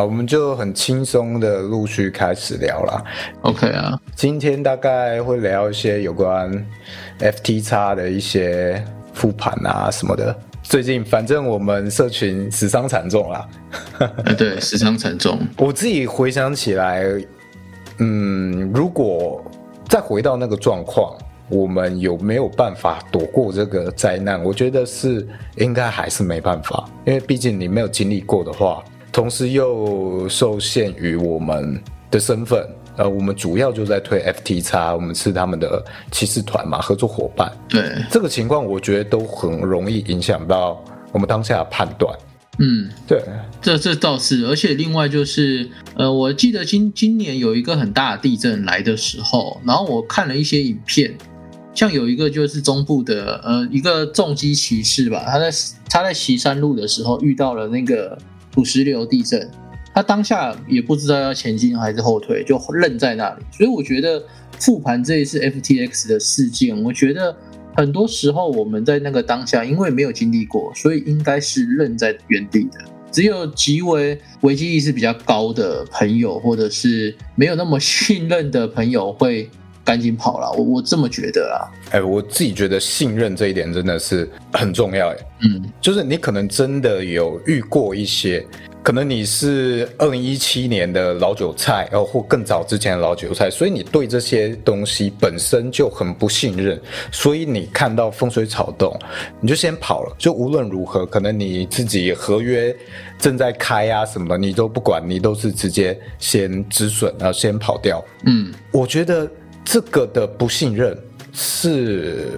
好，我们就很轻松的陆续开始聊啦。OK 啊，今天大概会聊一些有关 FT x 的一些复盘啊什么的。最近反正我们社群死伤惨重啦。哎对，死伤惨重。我自己回想起来，嗯，如果再回到那个状况，我们有没有办法躲过这个灾难？我觉得是应该还是没办法，因为毕竟你没有经历过的话，同时又受限于我们的身份，呃，我们主要就在推 FT x 我们是他们的骑士团嘛，合作伙伴。对，这个情况我觉得都很容易影响到我们当下的判断。嗯，对，这这倒是，而且另外就是，呃，我记得今今年有一个很大的地震来的时候，然后我看了一些影片，像有一个就是中部的呃一个重机骑士吧，他在他在骑山路的时候遇到了那个土石流地震，他当下也不知道要前进还是后退，就愣在那里。所以我觉得复盘这一次 FTX 的事件，我觉得很多时候我们在那个当下，因为没有经历过，所以应该是愣在原地的。只有极为危机意识比较高的朋友，或者是没有那么 信任的朋友，会赶紧跑了。我我这么觉得啊。哎，我自己觉得信任这一点真的是很重要。哎，嗯，就是你可能真的有遇过一些，可能你是二零一七年的老韭菜，然后或更早之前的老韭菜，所以你对这些东西本身就很不信任，所以你看到风吹草动，你就先跑了。就无论如何，可能你自己合约正在开啊什么的，你都不管，你都是直接先止损，然后先跑掉。嗯，我觉得这个的不信任是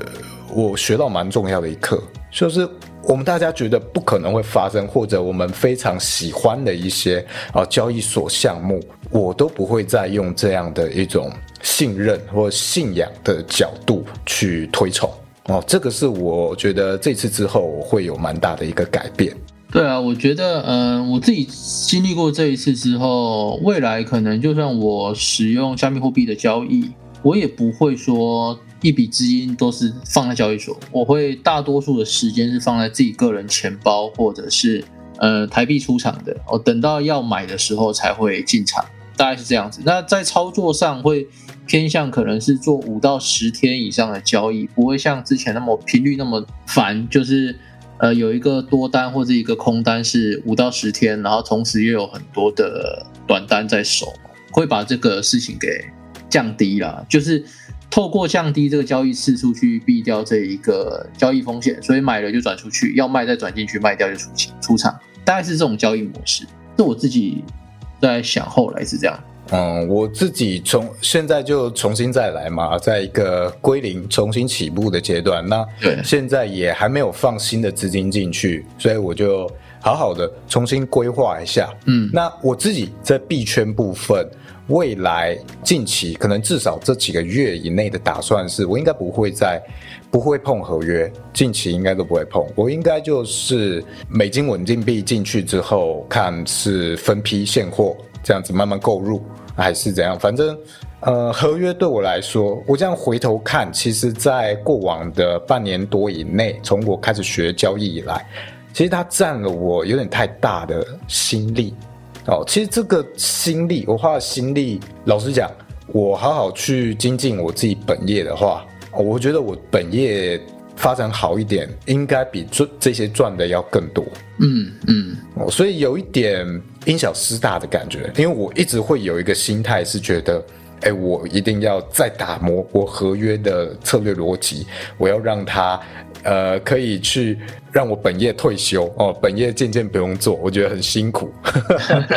我学到蛮重要的一课，就是我们大家觉得不可能会发生，或者我们非常喜欢的一些啊交易所项目，我都不会再用这样的一种信任或信仰的角度去推崇。哦，这个是我觉得这次之后我会有蛮大的一个改变。对啊，我觉得，嗯、我自己经历过这一次之后，未来可能就算我使用加密货币的交易，我也不会说一笔资金都是放在交易所，我会大多数的时间是放在自己个人钱包或者是呃台币出场的，我等到要买的时候才会进场，大概是这样子。那在操作上会偏向可能是做五到十天以上的交易，不会像之前那么频率那么烦，就是。呃，有一个多单或者一个空单是五到十天，然后同时又有很多的短单在手，会把这个事情给降低了。就是透过降低这个交易次数去避掉这一个交易风险，所以买了就转出去，要卖再转进去，卖掉就出清出场，大概是这种交易模式。这我自己在想，后来是这样。嗯，我自己从现在就重新再来嘛，在一个归零、重新起步的阶段。那对现在也还没有放新的资金进去，所以我就好好的重新规划一下。嗯那我自己在币圈部分，未来近期可能至少这几个月以内的打算是，我应该不会再不会碰合约，近期应该都不会碰。我应该就是美金稳定币进去之后，看是分批现货这样子慢慢购入，还是怎样，反正。呃，合约对我来说，我这样回头看，其实，在过往的半年多以内，从我开始学交易以来，其实它占了我有点太大的心力。哦，其实这个心力，我花的心力，老实讲，我好好去精进我自己本业的话，哦我觉得我本业发展好一点，应该比赚这些赚的要更多。嗯嗯哦，所以有一点因小失大的感觉，因为我一直会有一个心态是觉得，哎，我一定要再打磨我合约的策略逻辑，我要让它呃可以去让我本业退休哦，本业渐渐不用做，我觉得很辛苦，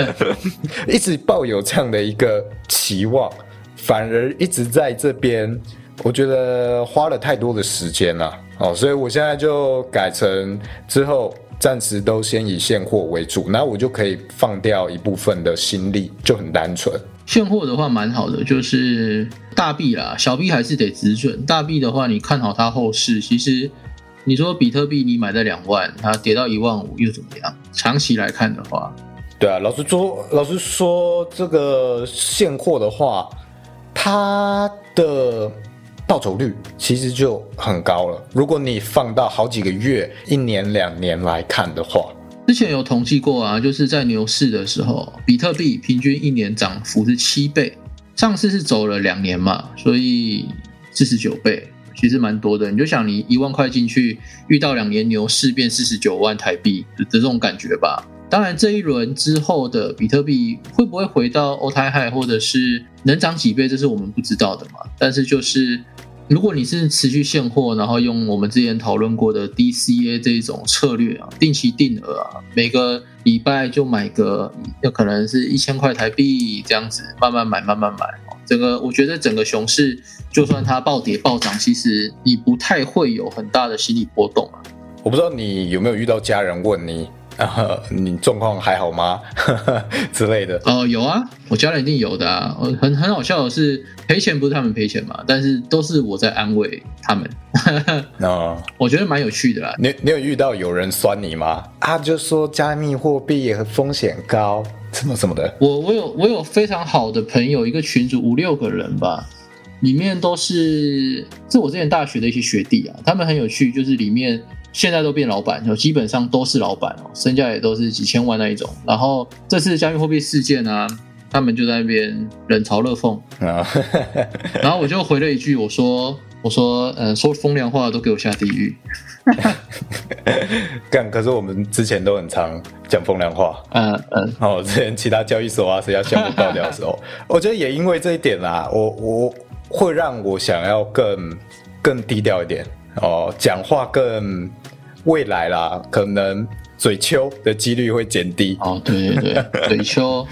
一直抱有这样的一个期望，反而一直在这边，我觉得花了太多的时间了哦，所以我现在就改成之后暂时都先以现货为主，那我就可以放掉一部分的心力，就很单纯。现货的话蛮好的，就是大币啦，小币还是得止损。大币的话，你看好它后市，其实你说比特币你买在两万，它跌到一万五又怎么样？长期来看的话，对啊，老实说，老实说，这个现货的话，它的报酬率其实就很高了。如果你放到好几个月、一年、两年来看的话，之前有统计过啊，就是在牛市的时候，比特币平均一年涨幅是七倍，上次是走了两年嘛，所以四十九倍，其实蛮多的。你就想你一万块进去，遇到两年牛市变四十九万台币的这种感觉吧。当然，这一轮之后的比特币会不会回到欧台海，或者是能涨几倍，这是我们不知道的嘛。但是就是。如果你是持续现货，然后用我们之前讨论过的 DCA 这种策略啊，定期定额啊，每个礼拜就买个，有可能是一千块台币这样子，慢慢买，慢慢买。整个我觉得整个熊市，就算它暴跌暴涨，其实你不太会有很大的心理波动啊。我不知道你有没有遇到家人问你。啊，你状况还好吗？之类的。哦，有啊，我家人一定有的啊。很很好笑的是，赔钱不是他们赔钱嘛，但是都是我在安慰他们。哦，我觉得蛮有趣的啦。你你有遇到有人酸你吗？啊，就说加密货币风险高，什么什么的。我我有我有非常好的朋友，一个群组五六个人吧，里面都是是我之前大学的一些学弟啊，他们很有趣，就是里面。现在都变老板，就基本上都是老板哦，身价也都是几千万那一种。然后这次加密货币事件啊，他们就在那边冷嘲热讽啊。然后我就回了一句，我说：“我说，呃，说风凉话都给我下地狱。”干，可是我们之前都很常讲风凉话。嗯嗯。哦，之前其他交易所啊，谁要项目爆掉的时候，我觉得也因为这一点啦，我我会让我想要更更低调一点哦，讲话更。未来啦，可能嘴丘的几率会减低。哦，对对对，嘴丘，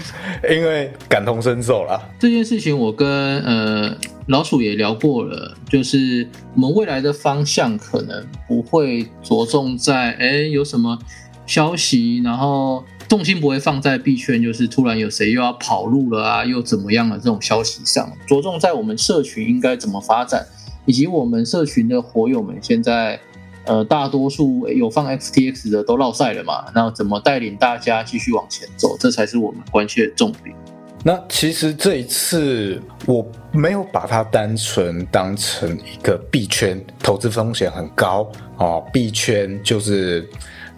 因为感同身受啦。这件事情我跟呃老鼠也聊过了，就是我们未来的方向可能不会着重在哎有什么消息，然后重心不会放在币圈，就是突然有谁又要跑路了啊，又怎么样的这种消息上，着重在我们社群应该怎么发展，以及我们社群的火友们现在。呃，大多数有放 XTX 的都落赛了嘛？那怎么带领大家继续往前走？这才是我们关切的重点。那其实这一次我没有把它单纯当成一个币圈投资风险很高哦，币圈就是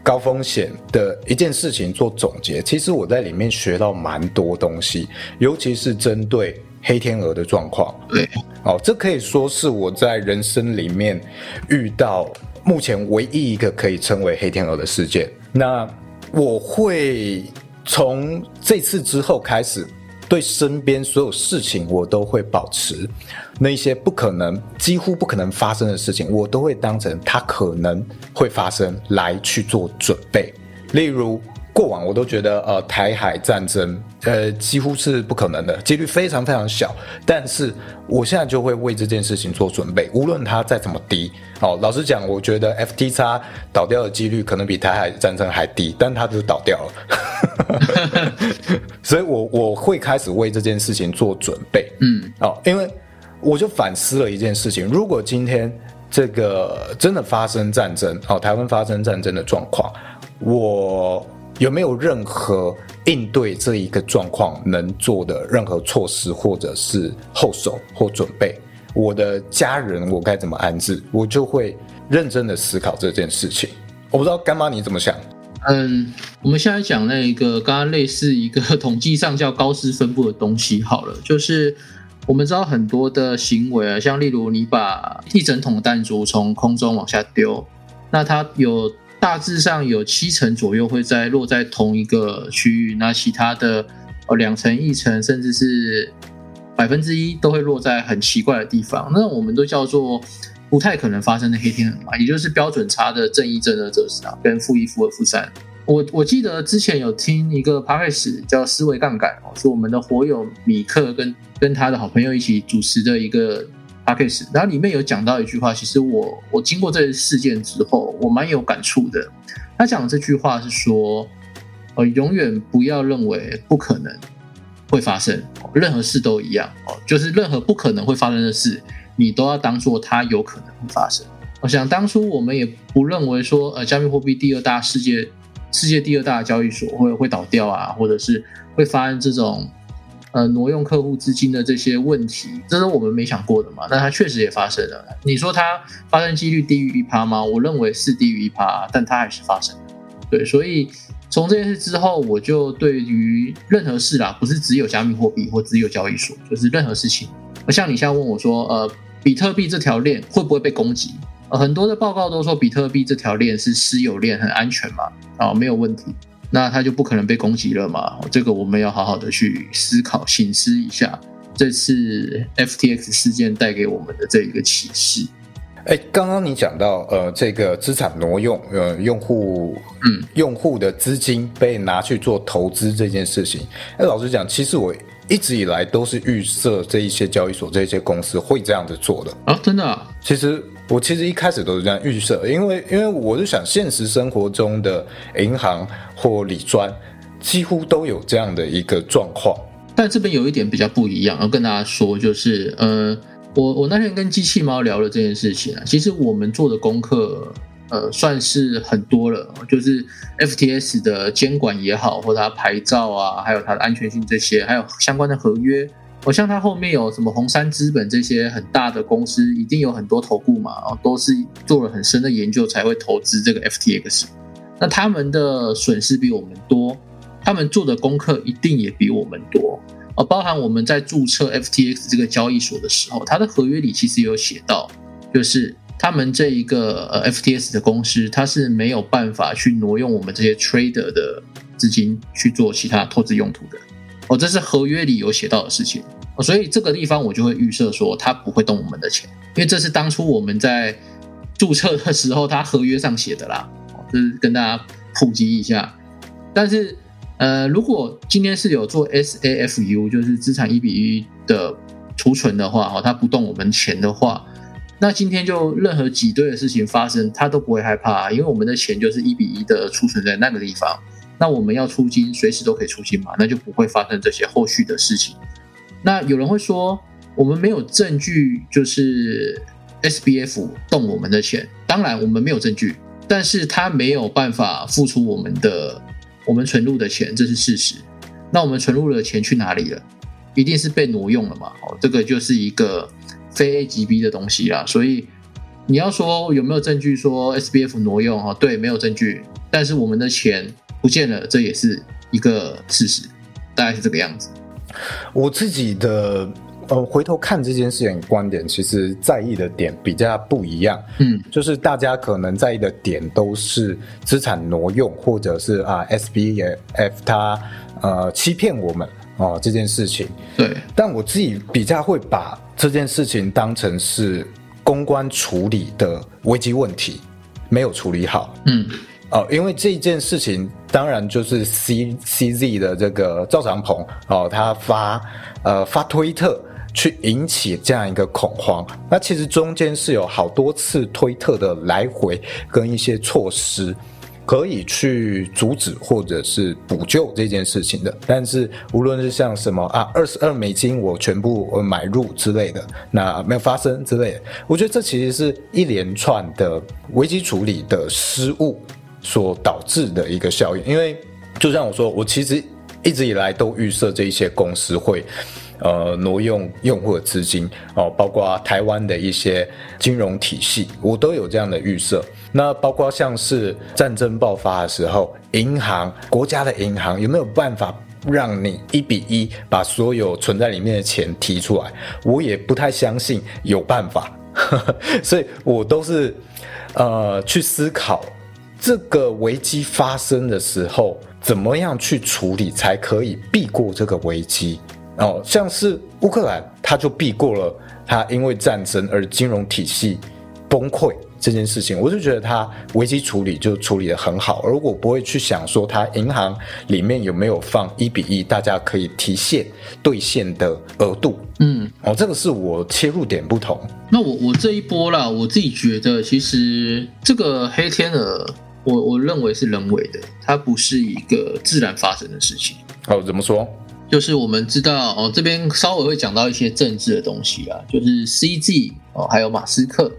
高风险的一件事情做总结。其实我在里面学到蛮多东西，尤其是针对黑天鹅的状况。对，哦，这可以说是我在人生里面遇到。目前唯一一个可以称为黑天鹅的事件，那我会从这次之后开始，对身边所有事情我都会保持那些不可能、几乎不可能发生的事情，我都会当成它可能会发生来去做准备，例如。过往我都觉得，呃，台海战争，呃，几乎是不可能的，几率非常非常小。但是我现在就会为这件事情做准备，无论它再怎么低。哦，老实讲，我觉得 FTX 倒掉的几率可能比台海战争还低，但它就倒掉了。所以我我会开始为这件事情做准备。嗯，哦，因为我就反思了一件事情：如果今天这个真的发生战争，哦，台湾发生战争的状况，我。有没有任何应对这一个状况能做的任何措施，或者是后手或准备？我的家人我该怎么安置？我就会认真的思考这件事情。我不知道干妈你怎么想？嗯，我们现在讲那一个刚刚类似一个统计上叫高斯分布的东西好了，就是我们知道很多的行为啊，像例如你把一整桶弹珠从空中往下丢，那它有。大致上有七成左右会在落在同一个区域，那其他的呃两成、一成，甚至是百分之一都会落在很奇怪的地方。那我们都叫做不太可能发生的黑天鹅嘛，也就是标准差的正一、正二这是啊，跟负一、负二、负三。我我记得之前有听一个 p a r k a 叫思维杠杆哦，是我们的火友米克跟跟他的好朋友一起主持的一个。阿 K 斯，然后里面有讲到一句话，其实我我经过这事件之后，我蛮有感触的。他讲的这句话是说，呃，永远不要认为不可能会发生，任何事都一样哦，就是任何不可能会发生的事，你都要当做它有可能会发生。我想当初我们也不认为说，呃，加密货币第二大世界世界第二大交易所会会倒掉啊，或者是会发生这种。呃，挪用客户资金的这些问题，这是我们没想过的嘛？那它确实也发生了。你说它发生几率低于一趴吗？我认为是低于一趴，但它还是发生。对，所以从这件事之后，我就对于任何事啦，不是只有加密货币或只有交易所，就是任何事情，像你现在问我说，呃，比特币这条链会不会被攻击？呃，很多的报告都说比特币这条链是私有链，很安全嘛，啊，没有问题，那它就不可能被攻击了嘛？这个我们要好好的去思考、醒思一下，这次 FTX 事件带给我们的这一个启示。哎，刚刚你讲到呃，这个资产挪用，呃，用户嗯，用户的资金被拿去做投资这件事情，哎，老实讲，其实我一直以来都是预设这一些交易所、这些公司会这样子做的啊，真的。其实我其实一开始都是这样预设，因为因为我就想，现实生活中的银行或理专几乎都有这样的一个状况，但这边有一点比较不一样，要跟大家说，就是呃。我我那天跟机器猫聊了这件事情啊，其实我们做的功课，呃，算是很多了，就是 FTS 的监管也好，或者它牌照啊，还有它的安全性这些，还有相关的合约。我像它后面有什么红杉资本这些很大的公司，一定有很多投顾嘛，都是做了很深的研究才会投资这个 FTX。那他们的损失比我们多，他们做的功课一定也比我们多。呃，包含我们在注册 FTX 这个交易所的时候，它的合约里其实有写到，就是他们这一个呃 FTS 的公司，它是没有办法去挪用我们这些 trader 的资金去做其他投资用途的。哦，这是合约里有写到的事情。哦，所以这个地方我就会预设说，他不会动我们的钱，因为这是当初我们在注册的时候，他合约上写的啦。哦，这是跟大家普及一下，但是。呃，如果今天是有做 SAFU，就是资产一比一的储存的话，哈，它不动我们钱的话，那今天就任何挤兑的事情发生，他都不会害怕，因为我们的钱就是一比一的储存在那个地方。那我们要出金，随时都可以出金嘛，那就不会发生这些后续的事情。那有人会说，我们没有证据，就是 SBF 动我们的钱。当然，我们没有证据，但是他没有办法付出我们的。我们存入的钱，这是事实。那我们存入的钱去哪里了？一定是被挪用了嘛？哦，这个就是一个非 A 级 B 的东西啦。所以你要说有没有证据说 SBF 挪用？哈，对，没有证据。但是我们的钱不见了，这也是一个事实，大概是这个样子。我自己的。呃，回头看这件事情观点，其实在意的点比较不一样。嗯，就是大家可能在意的点都是资产挪用，或者是啊，S B F 它呃欺骗我们哦这件事情。对，但我自己比较会把这件事情当成是公关处理的危机问题没有处理好。嗯，哦，因为这件事情当然就是 C C Z 的这个赵长鹏哦，他发呃发推特。去引起这样一个恐慌，那其实中间是有好多次推特的来回跟一些措施，可以去阻止或者是补救这件事情的。但是无论是像什么啊二十二美金我全部买入之类的，那没有发生之类的，我觉得这其实是一连串的危机处理的失误所导致的一个效应。因为就像我说，我其实一直以来都预设这一些公司会。呃，挪用用户的资金哦，包括台湾的一些金融体系，我都有这样的预设。那包括像是战争爆发的时候，银行国家的银行有没有办法让你一比一把所有存在里面的钱提出来？我也不太相信有办法，所以我都是呃去思考这个危机发生的时候，怎么样去处理才可以避过这个危机。哦，像是乌克兰，他就避过了他因为战争而金融体系崩溃这件事情，我就觉得他危机处理就处理的很好，而我不会去想说他银行里面有没有放一比一，大家可以提现兑现的额度。嗯，哦，这个是我切入点不同。那我我这一波啦，我自己觉得其实这个黑天鹅，我我认为是人为的，它不是一个自然发生的事情。哦，怎么说？就是我们知道哦，这边稍微会讲到一些政治的东西啊，就是 CG 哦，还有马斯克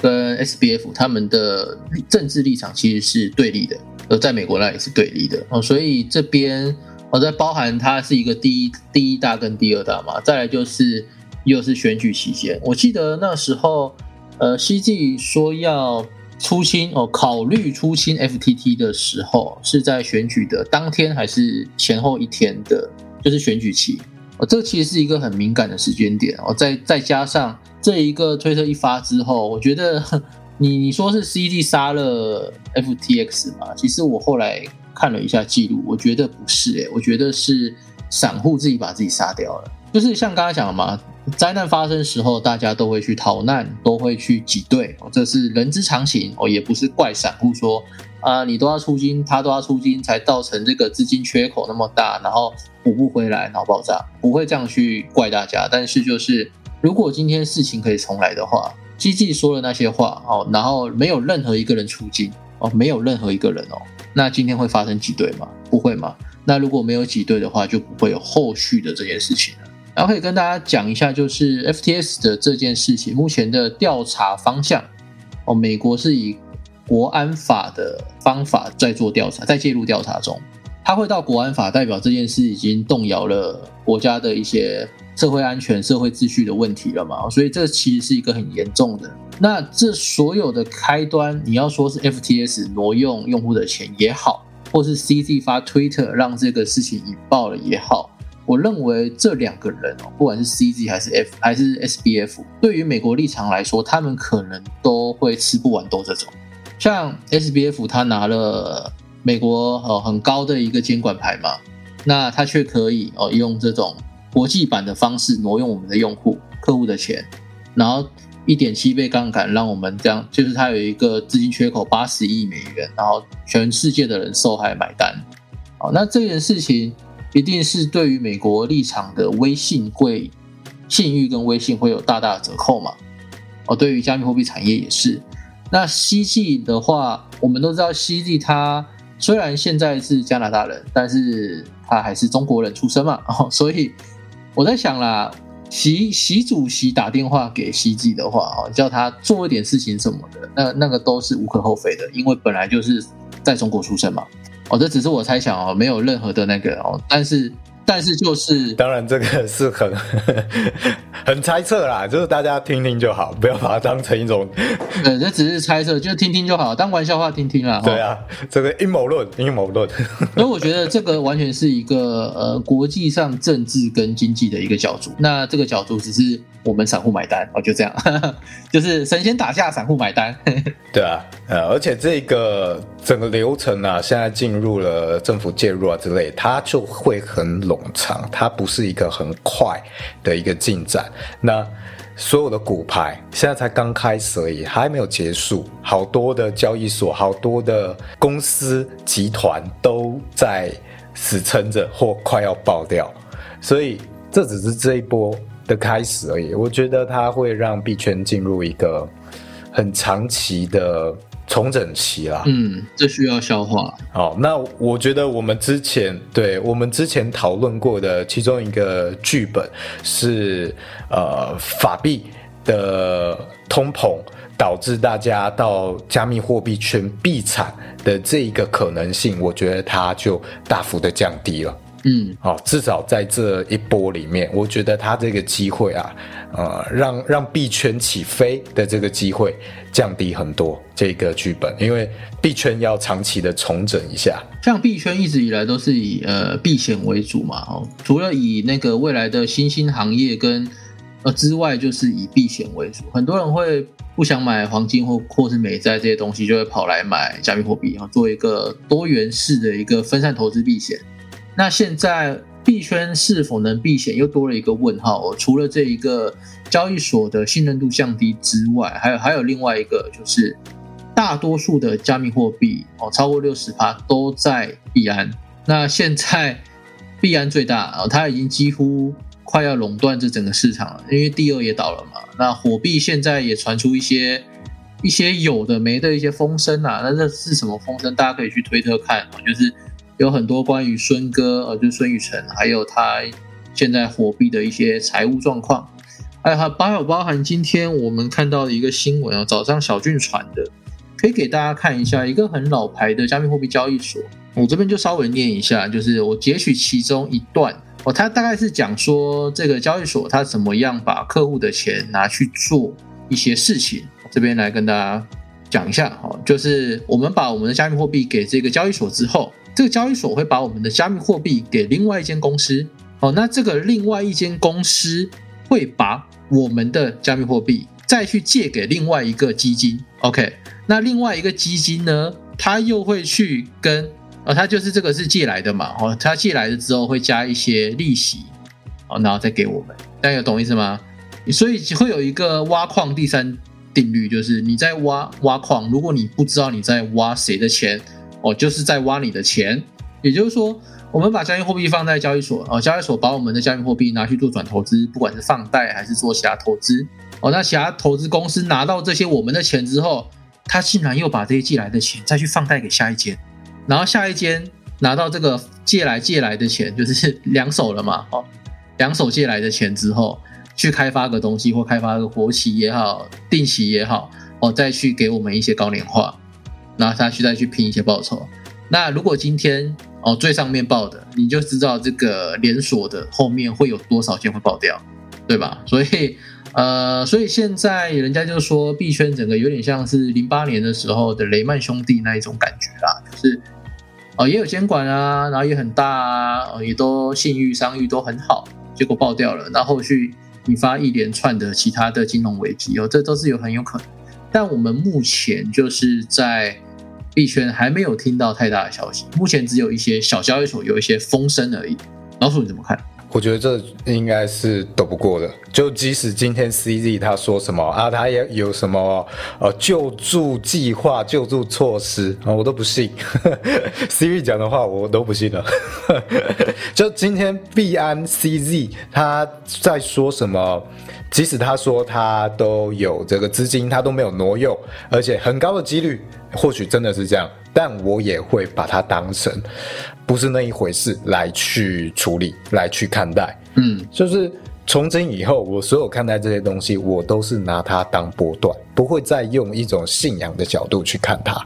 跟 SBF 他们的政治立场其实是对立的，而在美国那也是对立的。哦，所以这边哦在包含它是一个第一第一大跟第二大嘛，再来就是又是选举期间，我记得那时候呃 CG 说要出清哦，考虑出清 FTT 的时候是在选举的当天还是前后一天的，就是选举期。哦，这其实是一个很敏感的时间点。哦。再再加上这一个推特一发之后，我觉得你你说是 C D 杀了 FTX 嘛？其实我后来看了一下记录，我觉得不是诶，我觉得是散户自己把自己杀掉了，就是像刚刚讲的嘛。灾难发生时候，大家都会去逃难，都会去挤兑，这是人之常情哦，也不是怪散户说啊，你都要出金，他都要出金，才造成这个资金缺口那么大，然后补不回来，然后爆炸，不会这样去怪大家。但是就是，如果今天事情可以重来的话，基基说了那些话哦，然后没有任何一个人出金哦，没有任何一个人哦，那今天会发生挤兑吗？不会吗？那如果没有挤兑的话，就不会有后续的这件事情了。然后可以跟大家讲一下，就是 FTS 的这件事情，目前的调查方向哦，美国是以国安法的方法在做调查，在介入调查中，它会到国安法，代表这件事已经动摇了国家的一些社会安全、社会秩序的问题了嘛？所以这其实是一个很严重的。那这所有的开端，你要说是 FTS 挪用用户的钱也好，或是 CZ 发 Twitter 让这个事情引爆了也好。我认为这两个人哦，不管是 CZ 还是 F 还是 SBF，对于美国立场来说，他们可能都会吃不完兜着走。像 SBF，他拿了美国哦很高的一个监管牌嘛，那他却可以哦用这种国际版的方式挪用我们的用户客户的钱，然后一点七倍杠杆让我们这样，就是他有一个资金缺口八十亿美元，然后全世界的人受害买单。好，那这件事情。一定是对于美国立场的微信会信誉跟微信会有大大的折扣嘛？哦，对于加密货币产业也是。那 CG 的话，我们都知道 CG 它虽然现在是加拿大人，但是他还是中国人出身嘛。所以我在想啦，习习主席打电话给 CG 的话，哦，叫他做一点事情什么的，那那个都是无可厚非的，因为本来就是在中国出生嘛。哦，这只是我猜想哦，没有任何的那个哦，但是。但是就是，当然这个是很 很猜测啦，就是大家听听就好，不要把它当成一种，呃，这只是猜测，就听听就好，当玩笑话听听啦。对啊，这个阴谋论，阴谋论。所以我觉得这个完全是一个呃国际上政治跟经济的一个角度，那这个角度只是我们散户买单哦，就这样，就是神仙打架，散户买单。对啊，呃，而且这个整个流程啊，现在进入了政府介入啊之类，它就会很冗。长，它不是一个很快的一个进展。那所有的股牌现在才刚开始而已，还没有结束。好多的交易所、好多的公司集团都在死撑着，或快要爆掉。所以这只是这一波的开始而已。我觉得它会让币圈进入一个很长期的。重整期啦，嗯，这需要消化。好，那我觉得我们之前对我们之前讨论过的其中一个剧本是，呃，法币的通膨导致大家到加密货币圈必惨的这一个可能性，我觉得它就大幅的降低了。嗯，好，至少在这一波里面，我觉得他这个机会啊，呃，让让币圈起飞的这个机会降低很多。这个剧本，因为币圈要长期的重整一下。像币圈一直以来都是以呃避险为主嘛，哦，除了以那个未来的新兴行业跟呃之外，就是以避险为主。很多人会不想买黄金或或是美债这些东西，就会跑来买加密货币啊，做一个多元式的一个分散投资避险。那现在币圈是否能避险，又多了一个问号。哦除了这一个交易所的信任度降低之外，还有还有另外一个，就是大多数的加密货币哦，超过六十趴都在币安。那现在币安最大啊，它已经几乎快要垄断这整个市场了，因为第二也倒了嘛。那火币现在也传出一些一些有的没的一些风声啊，那这是什么风声？大家可以去推特看啊，就是。有很多关于孙哥，呃，就孙宇晨，还有他现在火币的一些财务状况，还有包有包含今天我们看到的一个新闻啊，早上小俊传的，可以给大家看一下一个很老牌的加密货币交易所，我这边就稍微念一下，就是我截取其中一段，哦，他大概是讲说这个交易所他怎么样把客户的钱拿去做一些事情，这边来跟大家讲一下哈，就是我们把我们的加密货币给这个交易所之后，这个交易所会把我们的加密货币给另外一间公司哦，那这个另外一间公司会把我们的加密货币再去借给另外一个基金，OK，那另外一个基金呢，它又会去跟呃，它就是这个是借来的嘛，哦，它借来的之后会加一些利息，哦，然后再给我们，大家有懂意思吗？所以会有一个挖矿第三。定律就是你在挖挖矿，如果你不知道你在挖谁的钱，哦，就是在挖你的钱。也就是说，我们把加密货币放在交易所，哦，交易所把我们的加密货币拿去做转投资，不管是放贷还是做其他投资，哦，那其他投资公司拿到这些我们的钱之后，他竟然又把这些借来的钱再去放贷给下一间，然后下一间拿到这个借来借来的钱，就是 两手了嘛，哦，两手借来的钱之后。去开发个东西，或开发个国企也好，定期也好，哦，再去给我们一些高年化，然后他去再去拼一些报酬。那如果今天哦最上面报的，你就知道这个连锁的后面会有多少件会爆掉，对吧？所以呃，所以现在人家就说币圈整个有点像是零八年的时候的雷曼兄弟那一种感觉啦，就是哦也有监管啊，然后也很大啊，也都信誉商誉都很好，结果爆掉了，那后续。引发一连串的其他的金融危机哦，这都是有很有可能。但我们目前就是在币圈还没有听到太大的消息，目前只有一些小交易所有一些风声而已。老鼠你怎么看？我觉得这应该是斗不过的。就即使今天 CZ 他说什么啊，他也有什么呃救助计划、救助措施啊，我都不信。Siri 讲的话我都不信了。就今天币安 CZ 他在说什么，即使他说他都有这个资金，他都没有挪用，而且很高的几率，或许真的是这样。但我也会把它当成不是那一回事来去处理，来去看待。嗯，就是从今以后，我所有看待这些东西，我都是拿它当波段，不会再用一种信仰的角度去看它。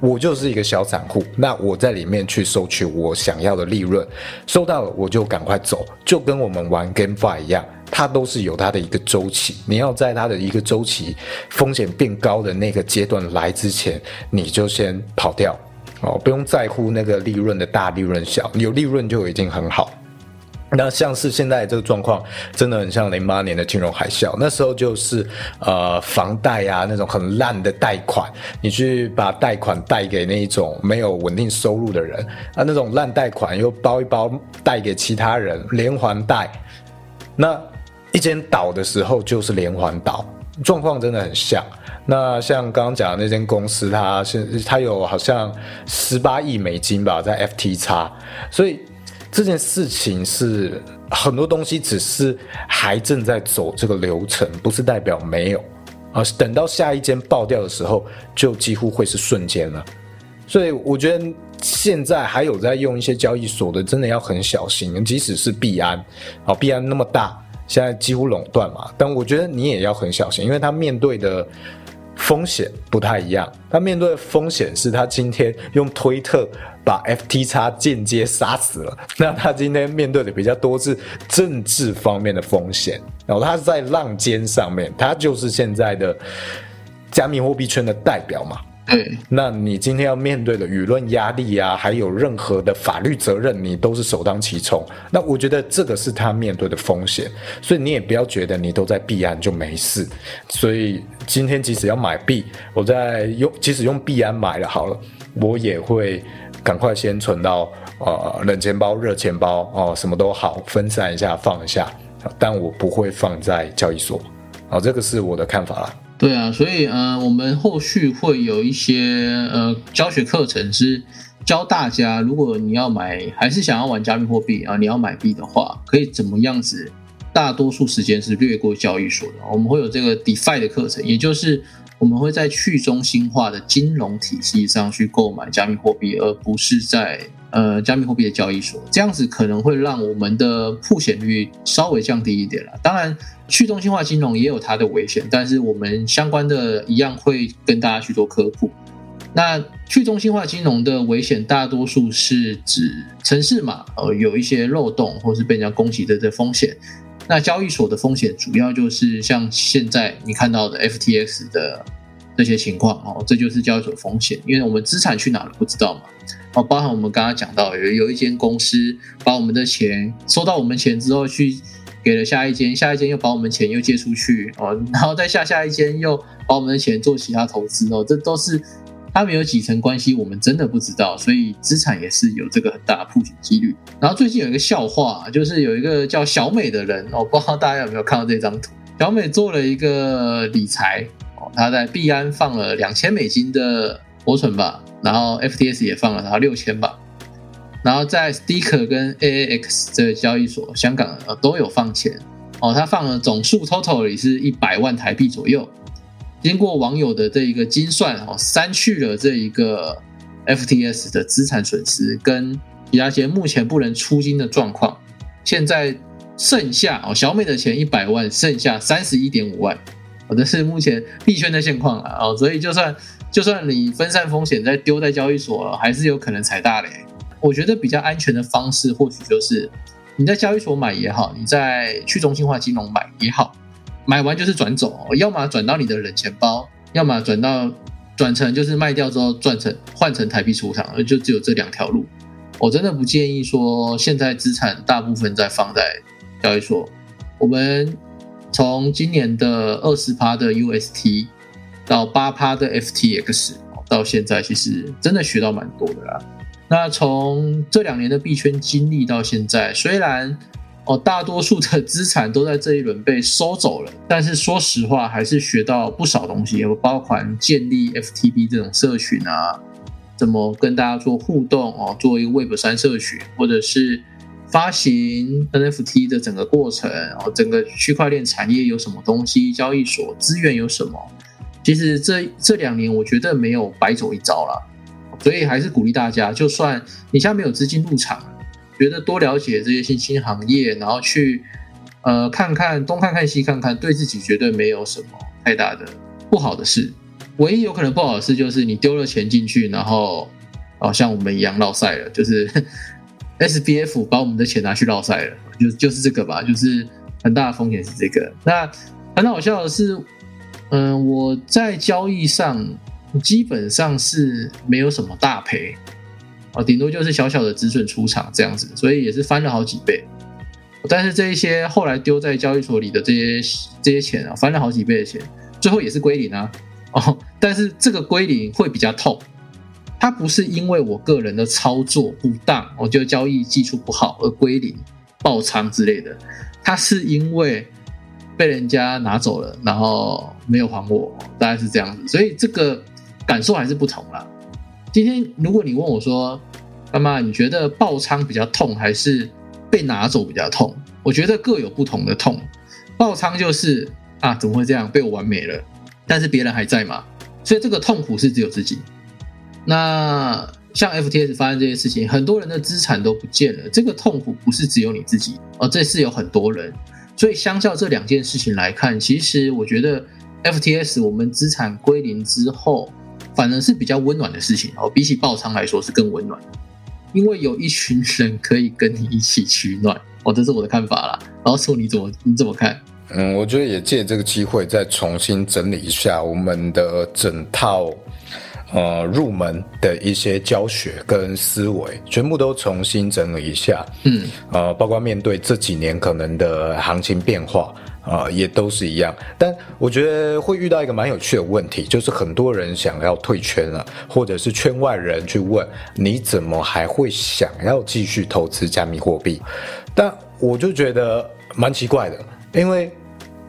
我就是一个小散户，那我在里面去收取我想要的利润，收到了我就赶快走，就跟我们玩 GameFi 一样，它都是有它的一个周期，你要在它的一个周期风险变高的那个阶段来之前，你就先跑掉，哦，不用在乎那个利润的大利润小，有利润就已经很好。那像是现在这个状况，真的很像零八年的金融海啸。那时候就是呃，房贷啊那种很烂的贷款，你去把贷款贷给那一种没有稳定收入的人啊，那种烂贷款又包一包贷给其他人，连环贷。那一间倒的时候就是连环倒，状况真的很像。那像刚刚讲的那间公司，它现它有好像十八亿美金吧，在 FTX，所以。这件事情是很多东西只是还正在走这个流程，不是代表没有啊。等到下一间爆掉的时候，就几乎会是瞬间了。所以我觉得现在还有在用一些交易所的，真的要很小心。即使是币安，啊，币安那么大，现在几乎垄断嘛，但我觉得你也要很小心，因为他面对的。风险不太一样，他面对的风险是他今天用推特把 FTX 间接杀死了，那他今天面对的比较多是政治方面的风险，然后他在浪尖上面，他就是现在的加密货币圈的代表嘛。那你今天要面对的舆论压力啊，还有任何的法律责任，你都是首当其冲。那我觉得这个是他面对的风险，所以你也不要觉得你都在币安就没事。所以今天即使要买币，我在用，即使用币安买了好了，我也会赶快先存到呃冷钱包、热钱包哦，什么都好，分散一下放一下，但我不会放在交易所。好，这个是我的看法啦。对啊，所以呃，我们后续会有一些呃教学课程是教大家，如果你要买还是想要玩加密货币啊，你要买币的话，可以怎么样子？大多数时间是略过交易所的。我们会有这个 DeFi 的课程，也就是我们会在去中心化的金融体系上去购买加密货币，而不是在。呃，加密货币的交易所这样子可能会让我们的破险率稍微降低一点了。当然，去中心化金融也有它的危险，但是我们相关的一样会跟大家去做科普。那去中心化金融的危险大多数是指城市嘛，呃，有一些漏洞或是被人家攻击的这风险。那交易所的风险主要就是像现在你看到的 FTX 的这些情况哦，这就是交易所风险，因为我们资产去哪了不知道嘛。哦，包含我们刚刚讲到有有一间公司把我们的钱收到我们钱之后去给了下一间，下一间又把我们钱又借出去哦，然后再下下一间又把我们的钱做其他投资哦，这都是他们有几层关系，我们真的不知道，所以资产也是有这个很大的破险几率。然后最近有一个笑话，就是有一个叫小美的人哦，不知道大家有没有看到这张图？小美做了一个理财。哦，她在币安放了两千美金的活存吧，然后 FTS 也放了他六千吧，然后在 Sticker 跟 AAX 这个交易所，香港呃都有放钱哦。他放了总数 total 也是一百万台币左右。经过网友的这一个精算哦，删去了这一个 FTS 的资产损失跟其他些目前不能出金的状况，现在剩下哦小美的钱一百万，剩下三十一点五万。哦，这是目前币圈的现况了，哦，所以就算就算你分散风险再丢在交易所，还是有可能踩大雷。我觉得比较安全的方式，或许就是你在交易所买也好，你在去中心化金融买也好，买完就是转走，要么转到你的冷钱包，要么转到转成就是卖掉之后转成换成台币出场，就只有这两条路。我真的不建议说现在资产大部分在放在交易所，我们。从今年的二十趴的 UST 到八趴的 FTX，到现在其实真的学到蛮多的啦。那从这两年的币圈经历到现在，虽然哦大多数的资产都在这一轮被收走了，但是说实话还是学到不少东西，有包含建立 FTB 这种社群啊，怎么跟大家做互动哦，做一个 Web 三社群，或者是。发行 NFT 的整个过程，然后整个区块链产业有什么东西，交易所资源有什么？其实这这两年我觉得没有白走一遭了，所以还是鼓励大家，就算你现在没有资金入场，觉得多了解这些新兴行业，然后去呃看看东看看西看看，对自己绝对没有什么太大的不好的事。唯一有可能不好的事就是你丢了钱进去，然后哦像我们一样落赛了，就是。S B F 把我们的钱拿去落赛了，就就是这个吧，就是很大的风险是这个。那很好笑的是，嗯，我在交易上基本上是没有什么大赔，啊，顶多就是小小的止损出场这样子，所以也是翻了好几倍。但是这一些后来丢在交易所里的这些这些钱啊，翻了好几倍的钱，最后也是归零啊，哦，但是这个归零会比较痛。它不是因为我个人的操作不当，我觉得交易技术不好而归零、爆仓之类的，它是因为被人家拿走了，然后没有还我，大概是这样子，所以这个感受还是不同啦。今天如果你问我说，妈妈，你觉得爆仓比较痛，还是被拿走比较痛？我觉得各有不同的痛。爆仓就是啊，怎么会这样，被我完美了，但是别人还在嘛，所以这个痛苦是只有自己。那像 FTS 发生这些事情，很多人的资产都不见了，这个痛苦不是只有你自己哦，这是有很多人。所以相较这两件事情来看，其实我觉得 FTS 我们资产归零之后，反而是比较温暖的事情哦，比起爆仓来说是更温暖，因为有一群人可以跟你一起取暖哦，这是我的看法啦。然后说你怎么你怎么看？嗯，我觉得也借这个机会再重新整理一下我们的整套。呃，入门的一些教学跟思维，全部都重新整理一下。嗯，呃，包括面对这几年可能的行情变化，啊，也都是一样。但我觉得会遇到一个蛮有趣的问题，就是很多人想要退圈了，或者是圈外人去问你怎么还会想要继续投资加密货币？但我就觉得蛮奇怪的，因为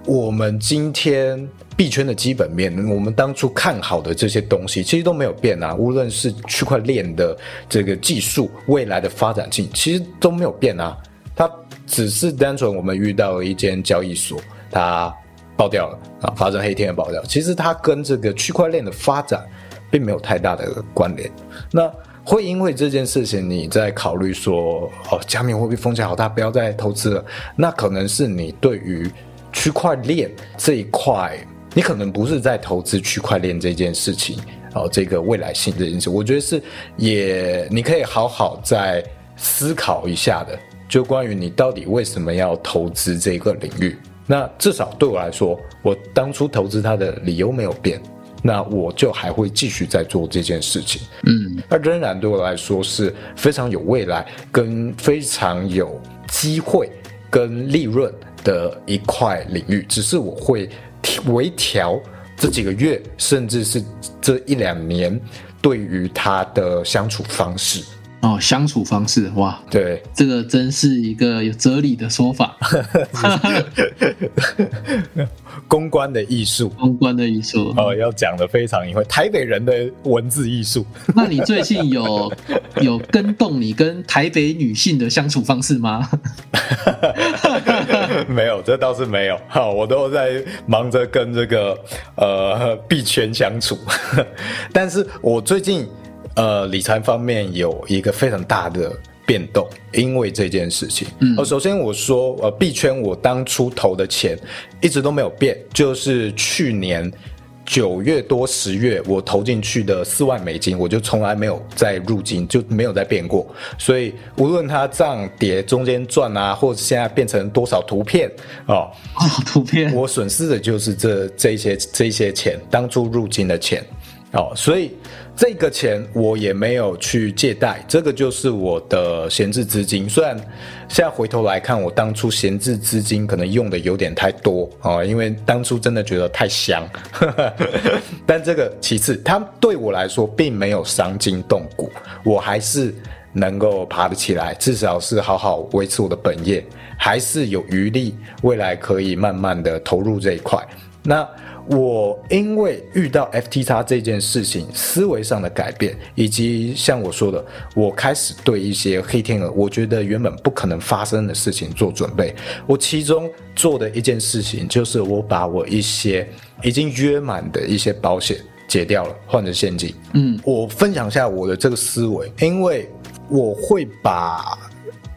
我们今天。币圈的基本面，我们当初看好的这些东西，其实都没有变啊。无论是区块链的这个技术未来的发展性，其实都没有变啊。它只是单纯我们遇到一间交易所，它爆掉了啊，发生黑天鹅爆掉。其实它跟这个区块链的发展并没有太大的关联。那会因为这件事情，你在考虑说，哦，加密货币风险好大，不要再投资了。那可能是你对于区块链这一块。你可能不是在投资区块链这件事情，哦，这个未来性这件事，我觉得是也你可以好好再思考一下的，就关于你到底为什么要投资这个领域。那至少对我来说，我当初投资它的理由没有变，那我就还会继续在做这件事情。嗯，那仍然对我来说是非常有未来跟非常有机会跟利润的一块领域，只是我会微调这几个月，甚至是这一两年对于他的相处方式。哦，相处方式哇，对，这个真是一个有哲理的说法。公关的艺术，公关的艺术哦，要讲的非常隐晦，台北人的文字艺术。那你最近有 有跟动你跟台北女性的相处方式吗？没有，这倒是没有。哈，我都在忙着跟这个呃币圈相处，但是我最近。呃，理财方面有一个非常大的变动，因为这件事情。嗯，呃，首先我说，呃，币圈我当初投的钱一直都没有变，就是去年九月多十月我投进去的四万美金，我就从来没有再入金，就没有再变过。所以无论它涨跌中间赚啊，或者现在变成多少图片哦，图片，我损失的就是这这些这些钱，当初入金的钱。哦，所以这个钱我也没有去借贷，这个就是我的闲置资金。虽然现在回头来看，我当初闲置资金可能用的有点太多啊，因为当初真的觉得太香。但这个其次，它对我来说并没有伤筋动骨，我还是能够爬得起来，至少是好好维持我的本业，还是有余力，未来可以慢慢的投入这一块。那。我因为遇到 FTX 这件事情，思维上的改变，以及像我说的，我开始对一些黑天鹅，我觉得原本不可能发生的事情做准备。我其中做的一件事情，就是我把我一些已经约满的一些保险解掉了，换成现金。嗯，我分享一下我的这个思维，因为我会把。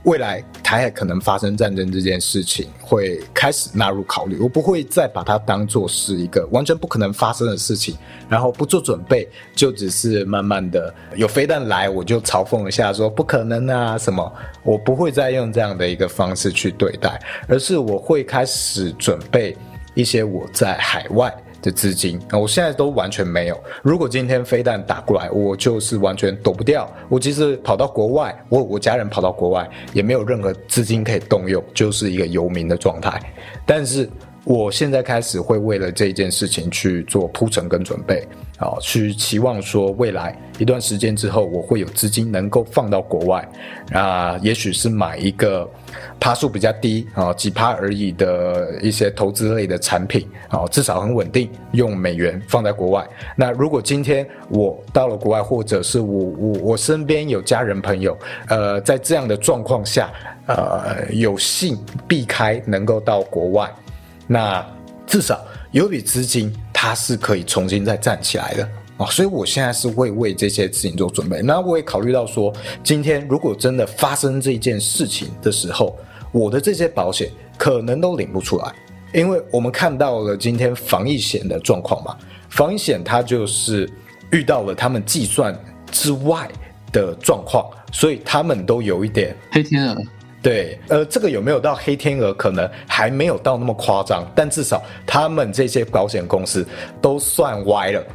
未来台海可能发生战争这件事情会开始纳入考虑，我不会再把它当做是一个完全不可能发生的事情，然后不做准备，就只是慢慢的有飞弹来我就嘲讽一下说不可能啊什么，我不会再用这样的一个方式去对待，而是我会开始准备一些我在海外。的资金啊，我现在都完全没有。如果今天飞弹打过来，我就是完全躲不掉。我即使跑到国外，我我家人跑到国外，也没有任何资金可以动用，就是一个游民的状态。但是。我现在开始会为了这件事情去做铺陈跟准备，啊，去期望说未来一段时间之后，我会有资金能够放到国外，啊，也许是买一个趴数比较低啊，几趴而已的一些投资类的产品，啊，至少很稳定，用美元放在国外。那如果今天我到了国外，或者是我我我身边有家人朋友，呃，在这样的状况下，呃，有幸避开能够到国外。那至少有笔资金，它是可以重新再站起来的啊！所以我现在是会为这些事情做准备。那我也考虑到说，今天如果真的发生这件事情的时候，我的这些保险可能都领不出来，因为我们看到了今天防疫险的状况嘛，防疫险它就是遇到了他们计算之外的状况，所以他们都有一点黑天鹅。对，呃，这个有没有到黑天鹅？可能还没有到那么夸张，但至少他们这些保险公司都算歪了，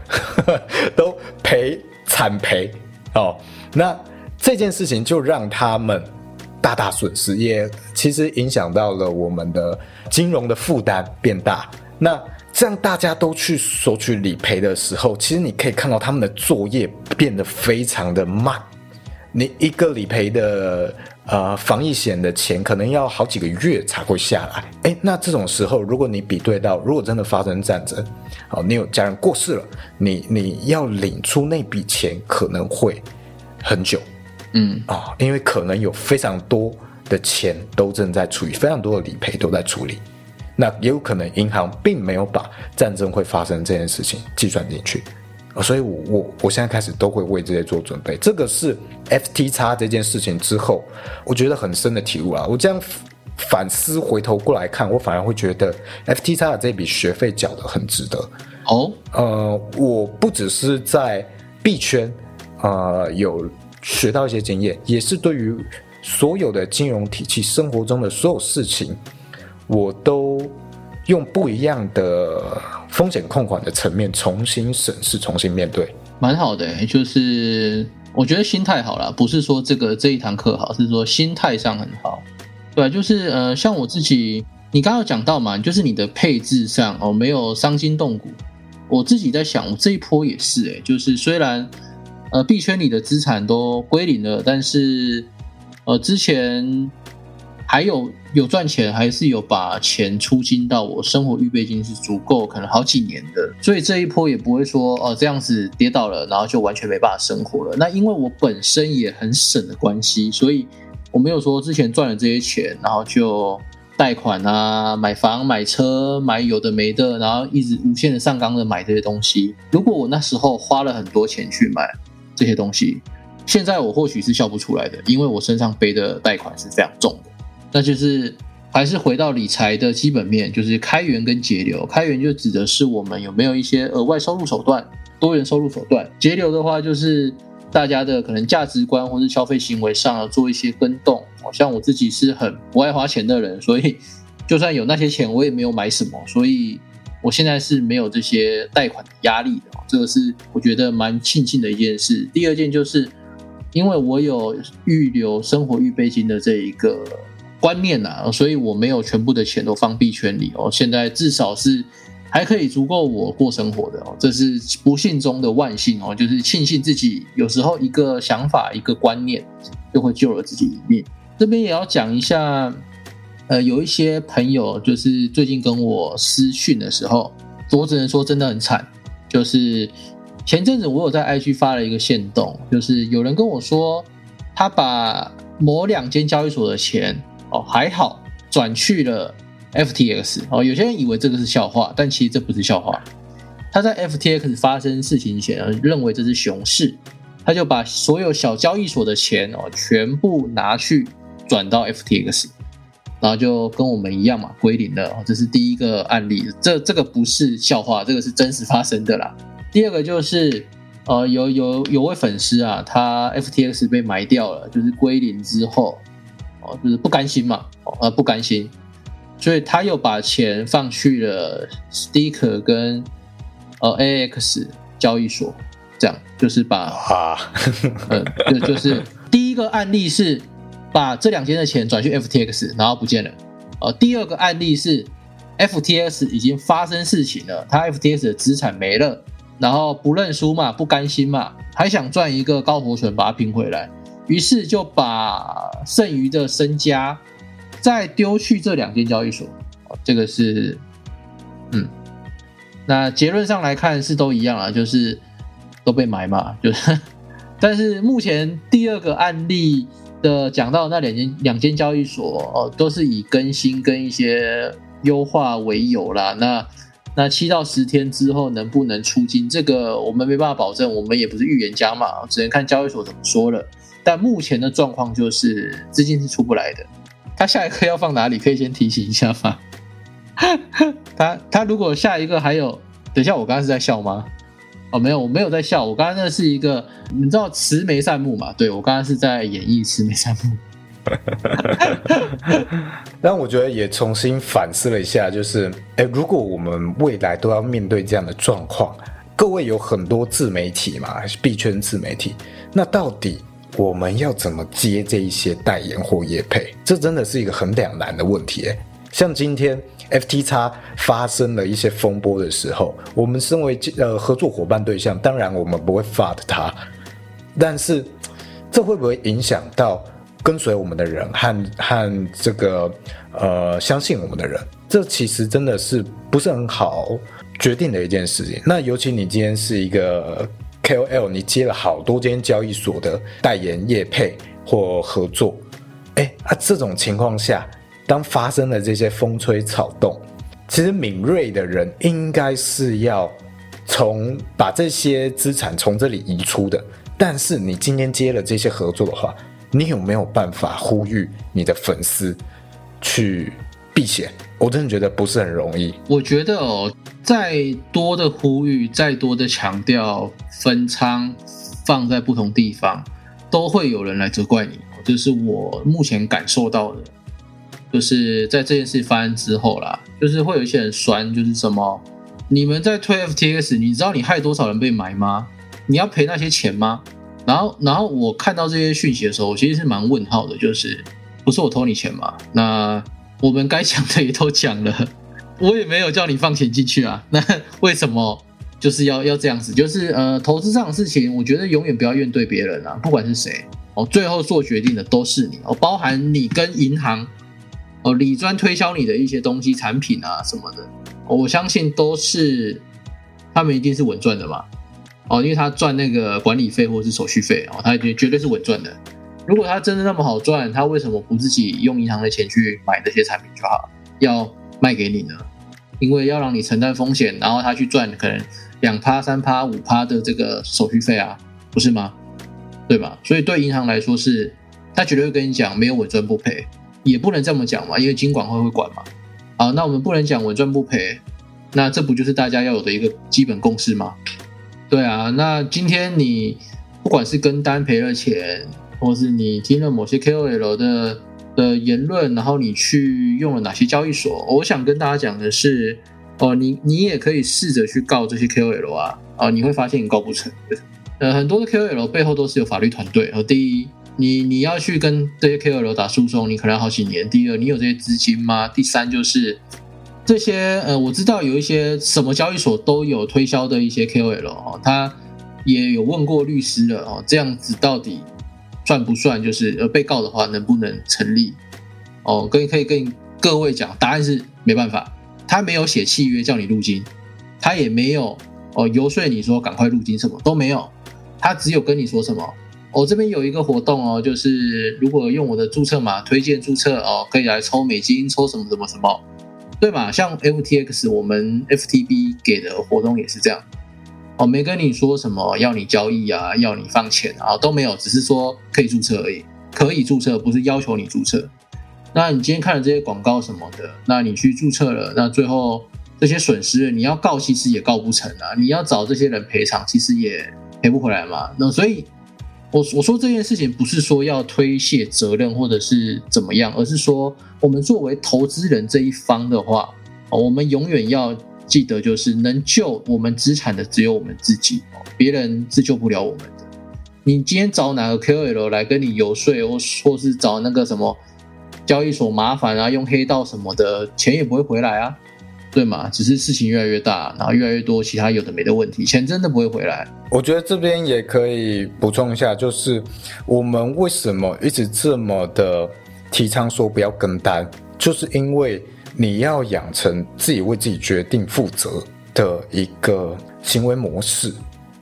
都赔惨赔哦。那这件事情就让他们大大损失，也其实影响到了我们的金融的负担变大。那这样大家都去索取理赔的时候，其实你可以看到他们的作业变得非常的慢。你一个理赔的。呃，防疫险的钱可能要好几个月才会下来。哎，那这种时候，如果你比对到，如果真的发生战争，好，你有家人过世了，你你要领出那笔钱可能会很久，嗯啊，因为可能有非常多的钱都正在处理，非常多的理赔都在处理，那也有可能银行并没有把战争会发生这件事情计算进去。所以，我我我现在开始都会为这些做准备。这个是 FT 叉这件事情之后，我觉得很深的体悟啊。我这样反思回头过来看，我反而会觉得 FT 叉的这笔学费缴的很值得。哦，呃，我不只是在币圈呃有学到一些经验，也是对于所有的金融体系、生活中的所有事情，我都用不一样的。风险控管的层面重新审视、重新面对。蛮好的，就是我觉得心态好了，不是说这个这一堂课好，是说心态上很好。对，就是呃，像我自己，你刚刚讲到嘛，就是你的配置上哦，没有伤筋动骨。我自己在想，我这一波也是哎，就是虽然呃币圈里的资产都归零了，但是呃之前还有有赚钱，还是有把钱出金到我生活预备金是足够，可能好几年的，所以这一波也不会说哦这样子跌倒了，然后就完全没办法生活了。那因为我本身也很省的关系，所以我没有说之前赚了这些钱，然后就。贷款啊，买房、买车、买有的没的，然后一直无限的上纲的买这些东西。如果我那时候花了很多钱去买这些东西，现在我或许是笑不出来的，因为我身上背的贷款是非常重的。那就是还是回到理财的基本面，就是开源跟节流。开源就指的是我们有没有一些额外收入手段、多元收入手段；节流的话，就是大家的可能价值观或是消费行为上要做一些跟动。好像我自己是很不爱花钱的人，所以 就算有那些钱，我也没有买什么，所以我现在是没有这些贷款的压力的。这个是我觉得蛮庆幸的一件事。第二件就是，因为我有预留生活预备金的这一个观念呐，所以我没有全部的钱都放币圈里哦。现在至少是还可以足够我过生活的哦。这是不幸中的万幸哦，就是庆幸自己有时候一个想法、一个观念，就会救了自己一命。这边也要讲一下，呃，有一些朋友就是最近跟我私讯的时候，我只能说真的很惨。就是前阵子我有在 IG 发了一个线动，就是有人跟我说，他把某两间交易所的钱哦还好转去了 FTX 哦，有些人以为这个是笑话，但其实这不是笑话。他在 FTX 发生事情前认为这是熊市，他就把所有小交易所的钱哦全部拿去。转到 FTX，然后就跟我们一样嘛，归零了。这是第一个案例，这这个不是笑话，这个是真实发生的啦。第二个就是，呃，有有有位粉丝啊，他 FTX 被埋掉了，就是归零之后，哦，就是不甘心嘛，呃，不甘心，所以他又把钱放去了 Sticker 跟呃 AX 交易所，这样就是把啊，呃，就就是第一个案例是。把这两天的钱转去 FTX，然后不见了。呃，第二个案例是 FTX 已经发生事情了，他 FTX 的资产没了，然后不认输嘛，不甘心嘛，还想赚一个高活存把它拼回来，于是就把剩余的身家再丢去这两间交易所。这个是，嗯，那结论上来看是都一样啊，就是都被埋嘛，就是，但是目前第二个案例。的讲到那两间两间交易所哦，都是以更新跟一些优化为由啦。那那七到十天之后能不能出金，这个我们没办法保证，我们也不是预言家嘛，只能看交易所怎么说了。但目前的状况就是资金是出不来的。他下一个要放哪里？可以先提醒一下吗？他他如果下一个还有，等一下我刚刚是在笑吗？哦，没有，我没有在笑。我刚刚那是一个，你知道慈眉善目嘛？对我刚刚是在演绎慈眉善目。但我觉得也重新反思了一下，就是，哎，如果我们未来都要面对这样的状况，各位有很多自媒体嘛，还是币圈自媒体，那到底我们要怎么接这一些代言或业配？这真的是一个很两难的问题。像今天。FTX 发生了一些风波的时候，我们身为呃合作伙伴对象，当然我们不会发的他，但是这会不会影响到跟随我们的人和和这个呃相信我们的人？这其实真的是不是很好决定的一件事情。那尤其你今天是一个 KOL，你接了好多间交易所的代言业配或合作，哎啊这种情况下。当发生了这些风吹草动，其实敏锐的人应该是要从把这些资产从这里移出的。但是你今天接了这些合作的话，你有没有办法呼吁你的粉丝去避险？我真的觉得不是很容易。我觉得哦，再多的呼吁，再多的强调分仓放在不同地方，都会有人来责怪你。这是我目前感受到的。就是在这件事发生之后啦，就是会有一些人酸，就是什么你们在推 FTX，你知道你害多少人被埋吗？你要赔那些钱吗？然后，然后我看到这些讯息的时候，我其实是蛮问号的，就是不是我偷你钱嘛？那我们该讲的也都讲了，我也没有叫你放钱进去啊。那为什么就是要要这样子？就是呃，投资上的事情，我觉得永远不要怨对别人啊，不管是谁哦，最后做决定的都是你哦，包含你跟银行哦，理专推销你的一些东西、产品啊什么的，我相信都是他们一定是稳赚的嘛。哦，因为他赚那个管理费或者是手续费哦，他绝绝对是稳赚的。如果他真的那么好赚，他为什么不自己用银行的钱去买这些产品就好，要卖给你呢？因为要让你承担风险，然后他去赚可能两趴、三趴、五趴的这个手续费啊，不是吗？对吧？所以对银行来说是，他绝对会跟你讲没有稳赚不赔，也不能这么讲嘛，因为金管会会管嘛。好，那我们不能讲稳赚不赔，那这不就是大家要有的一个基本共识吗？对啊，那今天你不管是跟单赔了钱，或是你听了某些 KOL 的的言论，然后你去用了哪些交易所，我想跟大家讲的是，哦，你你也可以试着去告这些 KOL 啊，啊，你会发现你告不成。呃，很多的 KOL 背后都是有法律团队。和第一，你你要去跟这些 KOL 打诉讼，你可能要好几年。第二，你有这些资金吗？第三就是。这些呃，我知道有一些什么交易所都有推销的一些 KOL 哦，他也有问过律师了哦，这样子到底算不算？就是呃，被告的话能不能成立？哦，跟可以跟各位讲，答案是没办法，他没有写契约叫你入金，他也没有哦游说你说赶快入金，什么都没有，他只有跟你说什么，我这边有一个活动哦，就是如果用我的注册码推荐注册哦，可以来抽美金，抽什么什么什么。对嘛？像 FTX，我们 FTB 给的活动也是这样，哦，没跟你说什么要你交易啊，要你放钱啊，都没有，只是说可以注册而已，可以注册，不是要求你注册。那你今天看了这些广告什么的，那你去注册了，那最后这些损失你要告，其实也告不成啊，你要找这些人赔偿，其实也赔不回来嘛。那所以。我我说这件事情不是说要推卸责任或者是怎么样，而是说我们作为投资人这一方的话，我们永远要记得，就是能救我们资产的只有我们自己，别人是救不了我们的。你今天找哪个 KOL 来跟你游说，或或是找那个什么交易所麻烦啊，用黑道什么的，钱也不会回来啊。对嘛？只是事情越来越大，然后越来越多其他有的没的问题，钱真的不会回来。我觉得这边也可以补充一下，就是我们为什么一直这么的提倡说不要跟单，就是因为你要养成自己为自己决定负责的一个行为模式。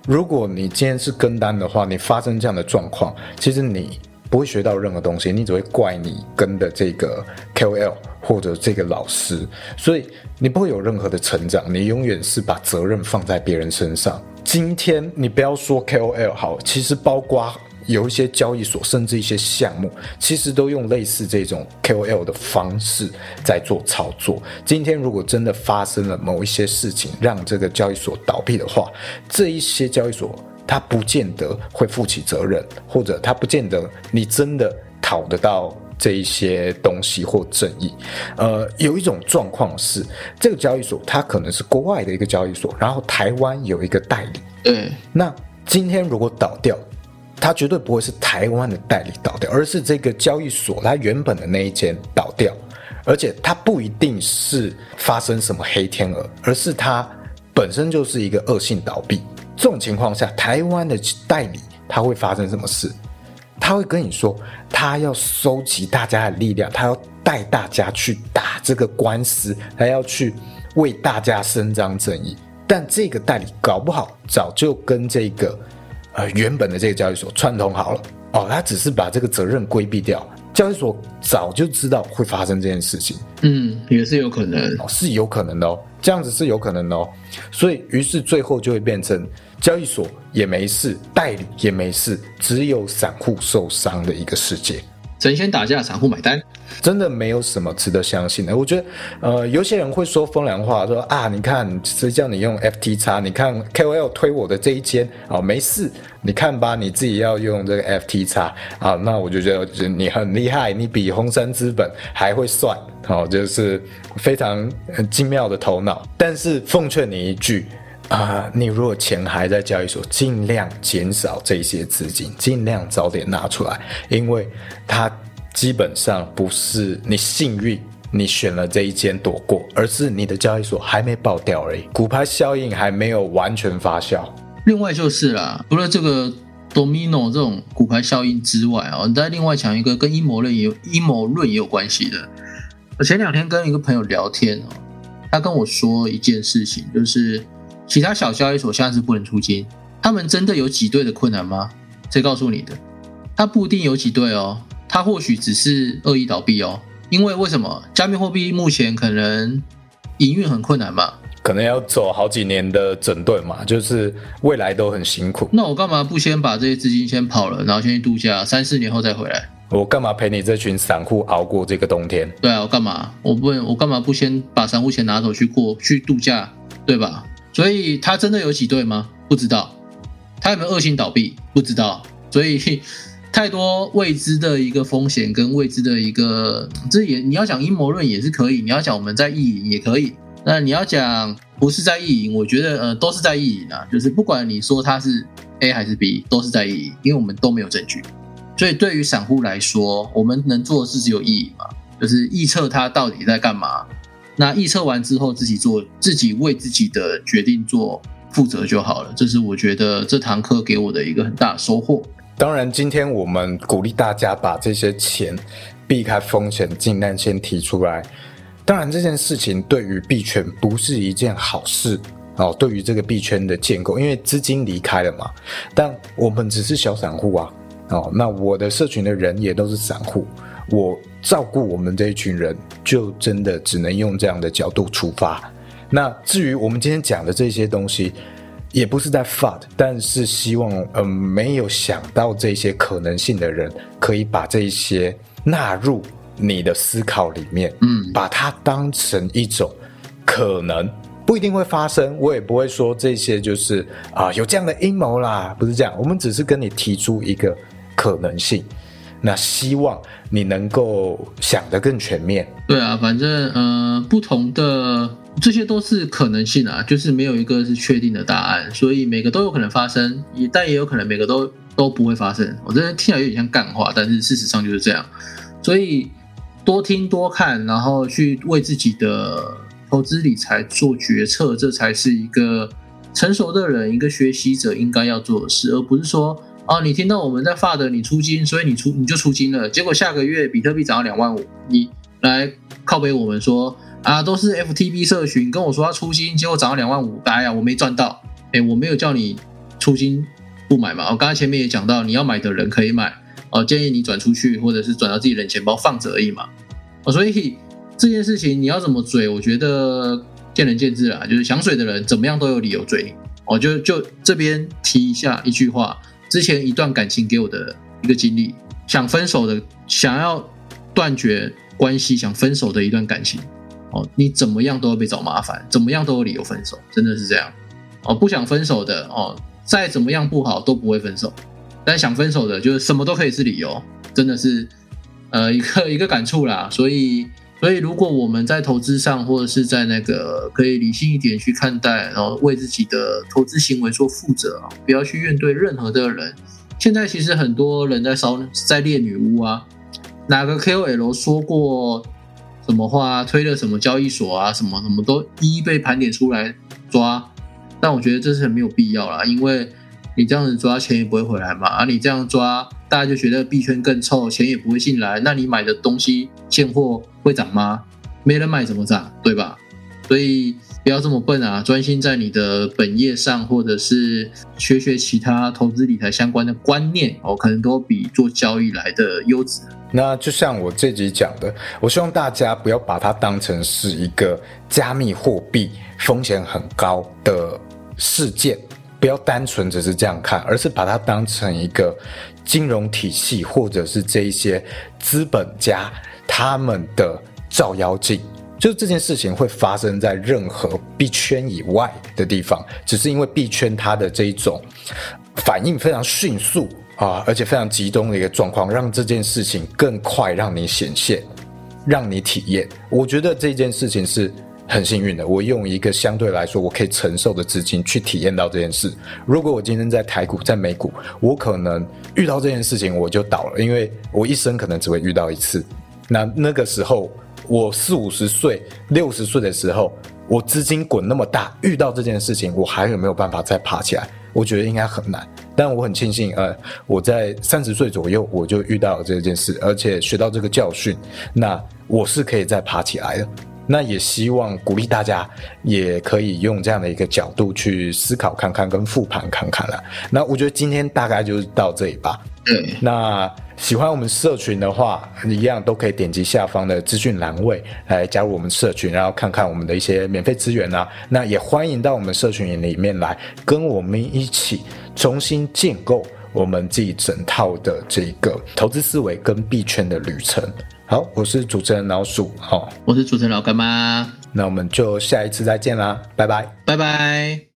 如果你今天是跟单的话，你发生这样的状况，其实你。不会学到任何东西，你只会怪你跟的这个 KOL 或者这个老师，所以你不会有任何的成长，你永远是把责任放在别人身上。今天你不要说 KOL 好，其实包括有一些交易所，甚至一些项目，其实都用类似这种 KOL 的方式在做操作。今天如果真的发生了某一些事情，让这个交易所倒闭的话，这一些交易所。他不见得会负起责任，或者他不见得你真的讨得到这一些东西或正义。呃，有一种状况是，这个交易所它可能是国外的一个交易所，然后台湾有一个代理。嗯。那今天如果倒掉，它绝对不会是台湾的代理倒掉，而是这个交易所它原本的那一间倒掉，而且它不一定是发生什么黑天鹅，而是它本身就是一个恶性倒闭。这种情况下，台湾的代理他会发生什么事？他会跟你说，他要收集大家的力量，他要带大家去打这个官司，他要去为大家伸张正义。但这个代理搞不好早就跟这个呃原本的这个交易所串通好了哦，他只是把这个责任规避掉。交易所早就知道会发生这件事情，嗯，也是有可能，是有可能的哦，这样子是有可能的哦。所以，于是最后就会变成。交易所也没事，代理也没事，只有散户受伤的一个世界。神仙打架，散户买单，真的没有什么值得相信的。我觉得，呃，有些人会说风凉话，说啊，你看谁叫你用 FT 叉，你看 KOL 推我的这一间，哦，没事，你看吧，你自己要用这个 FT 叉啊，那我就觉得你很厉害，你比红杉资本还会算，哦，就是非常精妙的头脑。但是奉劝你一句。啊，你如果钱还在交易所，尽量减少这些资金，尽量早点拿出来，因为它基本上不是你幸运你选了这一间躲过，而是你的交易所还没爆掉而已，股牌效应还没有完全发酵。另外就是啦，除了这个 domino 这种股牌效应之外啊，再另外讲一个跟阴谋论也有阴谋论也有关系的。我前两天跟一个朋友聊天哦，他跟我说一件事情，就是。其他小交易所现在是不能出金，他们真的有挤兑的困难吗？谁告诉你的？他不一定有挤兑哦，他或许只是恶意倒闭哦。因为为什么？加密货币目前可能营运很困难嘛，可能要走好几年的整顿嘛，就是未来都很辛苦。那我干嘛不先把这些资金先跑了，然后先去度假，三四年后再回来？我干嘛陪你这群散户熬过这个冬天？对啊，我干嘛？我不，我干嘛不先把散户钱拿走去过去度假，对吧？所以他真的有挤兑吗？不知道。他有没有恶性倒闭？不知道。所以 太多未知的一个风险跟未知的一个，这也你要讲阴谋论也是可以，你要讲我们在意淫也可以。那你要讲不是在意淫，我觉得呃都是在意淫啊。就是不管你说他是 A 还是 B，都是在意淫，因为我们都没有证据。所以对于散户来说，我们能做的是只有意淫嘛，就是预测他到底在干嘛。那预测完之后，自己做自己为自己的决定做负责就好了。这是我觉得这堂课给我的一个很大收获。当然，今天我们鼓励大家把这些钱避开风险，尽量先提出来。当然，这件事情对于币圈不是一件好事哦。对于这个币圈的建构，因为资金离开了嘛，但我们只是小散户啊。哦，那我的社群的人也都是散户。我照顾我们这一群人，就真的只能用这样的角度出发。那至于我们今天讲的这些东西，也不是在 fat，但是希望，嗯，没有想到这些可能性的人，可以把这一些纳入你的思考里面，嗯，把它当成一种可能，不一定会发生。我也不会说这些就是啊有这样的阴谋啦，不是这样。我们只是跟你提出一个可能性。那希望你能够想得更全面。对啊，反正呃，不同的这些都是可能性啊，就是没有一个是确定的答案，所以每个都有可能发生，也但也有可能每个都都不会发生。我这听起来有点像干话，但是事实上就是这样。所以多听多看，然后去为自己的投资理财做决策，这才是一个成熟的人、一个学习者应该要做的事，而不是说。哦，你听到我们在发的，你出金，所以你出你就出金了。结果下个月比特币涨到两万五，你来靠背我们说啊，都是 FTB 社群跟我说要出金，结果涨到两万五，哎呀，我没赚到。哎，我没有叫你出金不买嘛。我刚才前面也讲到，你要买的人可以买，哦，建议你转出去或者是转到自己人钱包放着而已嘛。哦，所以这件事情你要怎么追，我觉得见仁见智啦。就是想水的人怎么样都有理由追你。我就就这边提一下一句话。之前一段感情给我的一个经历，想分手的，想要断绝关系，想分手的一段感情，哦，你怎么样都要被找麻烦，怎么样都有理由分手，真的是这样，哦，不想分手的，哦，再怎么样不好都不会分手，但想分手的，就是什么都可以是理由，真的是，呃，一个一个感触啦，所以。所以，如果我们在投资上，或者是在那个可以理性一点去看待，然后为自己的投资行为做负责啊，不要去怨对任何的人。现在其实很多人在烧，在猎女巫啊，哪个 KOL 说过什么话，推了什么交易所啊，什么什么都一一被盘点出来抓。但我觉得这是很没有必要啦，因为你这样子抓钱也不会回来嘛，而你这样抓。大家就觉得币圈更臭，钱也不会进来。那你买的东西现货会涨吗？没人买怎么涨，对吧？所以不要这么笨啊，专心在你的本业上，或者是学学其他投资理财相关的观念哦，可能都比做交易来的优质。那就像我这集讲的，我希望大家不要把它当成是一个加密货币风险很高的事件。不要单纯只是这样看，而是把它当成一个金融体系或者是这一些资本家他们的照妖镜。就是这件事情会发生在任何币圈以外的地方，只是因为币圈它的这一种反应非常迅速啊，而且非常集中的一个状况，让这件事情更快让你显现，让你体验。我觉得这件事情是很幸运的，我用一个相对来说我可以承受的资金去体验到这件事。如果我今天在台股、在美股，我可能遇到这件事情我就倒了，因为我一生可能只会遇到一次。那那个时候。我四五十岁、六十岁的时候，我资金滚那么大，遇到这件事情，我还有没有办法再爬起来？我觉得应该很难。但我很庆幸，呃，我在三十岁左右我就遇到了这件事，而且学到这个教训，那我是可以再爬起来的。那也希望鼓励大家，也可以用这样的一个角度去思考看看，跟复盘看看了。那我觉得今天大概就是到这里吧。嗯，那。喜欢我们社群的话，一样都可以点击下方的资讯栏位来加入我们社群，然后看看我们的一些免费资源啊。那也欢迎到我们社群里面来，跟我们一起重新建构我们这一整套的这个投资思维跟币圈的旅程。好，我是主持人老鼠，好，我是主持人老干妈，那我们就下一次再见啦，拜拜，拜拜。